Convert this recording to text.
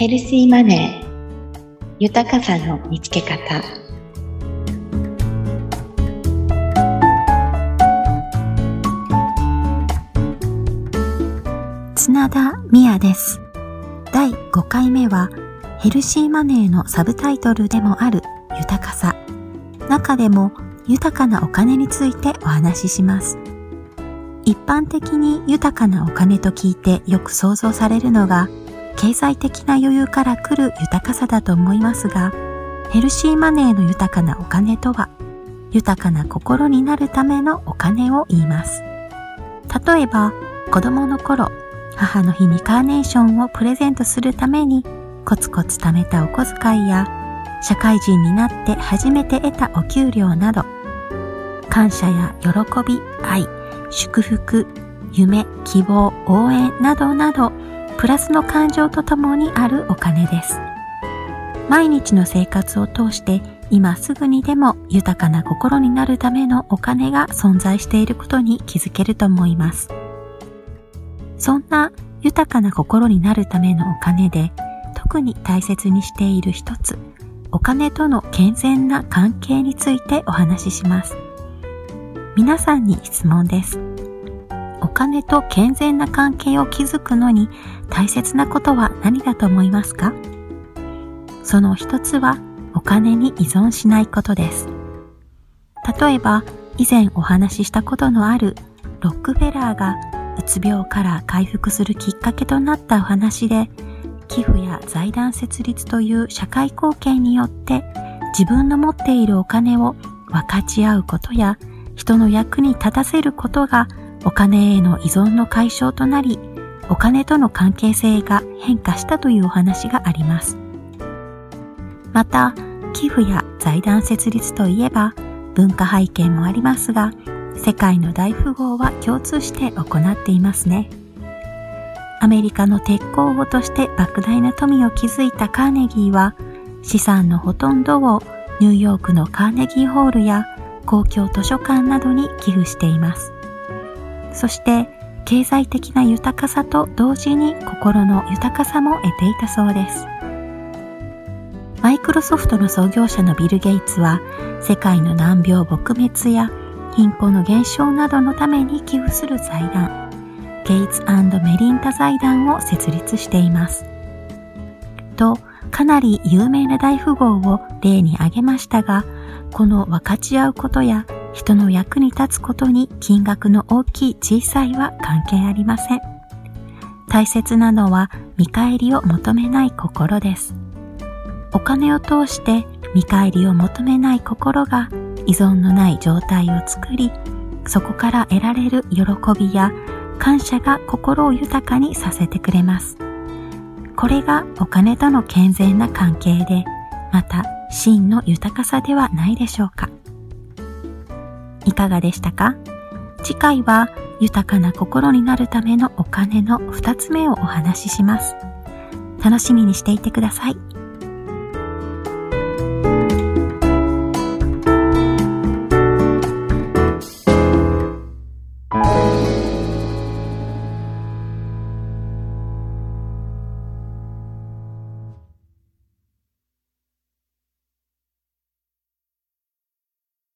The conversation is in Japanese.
ヘルシーマネー。豊かさの見つけ方。綱田美也です。第5回目はヘルシーマネーのサブタイトルでもある豊かさ。中でも豊かなお金についてお話しします。一般的に豊かなお金と聞いてよく想像されるのが経済的な余裕から来る豊かさだと思いますが、ヘルシーマネーの豊かなお金とは、豊かな心になるためのお金を言います。例えば、子供の頃、母の日にカーネーションをプレゼントするために、コツコツ貯めたお小遣いや、社会人になって初めて得たお給料など、感謝や喜び、愛、祝福、夢、希望、応援などなど、プラスの感情とともにあるお金です。毎日の生活を通して今すぐにでも豊かな心になるためのお金が存在していることに気づけると思います。そんな豊かな心になるためのお金で特に大切にしている一つ、お金との健全な関係についてお話しします。皆さんに質問です。お金と健全な関係を築くのに大切なことは何だと思いますか？その一つはお金に依存しないことです。例えば以前お話ししたことのあるロックフェラーがうつ病から回復するきっかけとなったお話で寄付や財団設立という社会貢献によって自分の持っているお金を分かち合うことや人の役に立たせることがお金への依存の解消となり、お金との関係性が変化したというお話があります。また、寄付や財団設立といえば文化背景もありますが、世界の大富豪は共通して行っていますね。アメリカの鉄鋼王として莫大な富を築いたカーネギーは、資産のほとんどをニューヨークのカーネギーホールや公共図書館などに寄付しています。そして経済的な豊かさと同時に心の豊かさも得ていたそうです。マイクロソフトの創業者のビル・ゲイツは世界の難病撲滅や貧困の減少などのために寄付する財団、ゲイツメリンタ財団を設立しています。と、かなり有名な大富豪を例に挙げましたが、この分かち合うことや人の役に立つことに金額の大きい小さいは関係ありません。大切なのは見返りを求めない心です。お金を通して見返りを求めない心が依存のない状態を作り、そこから得られる喜びや感謝が心を豊かにさせてくれます。これがお金との健全な関係で、また真の豊かさではないでしょうか。いかがでしたか？次回は豊かな心になるためのお金の2つ目をお話しします。楽しみにしていてください。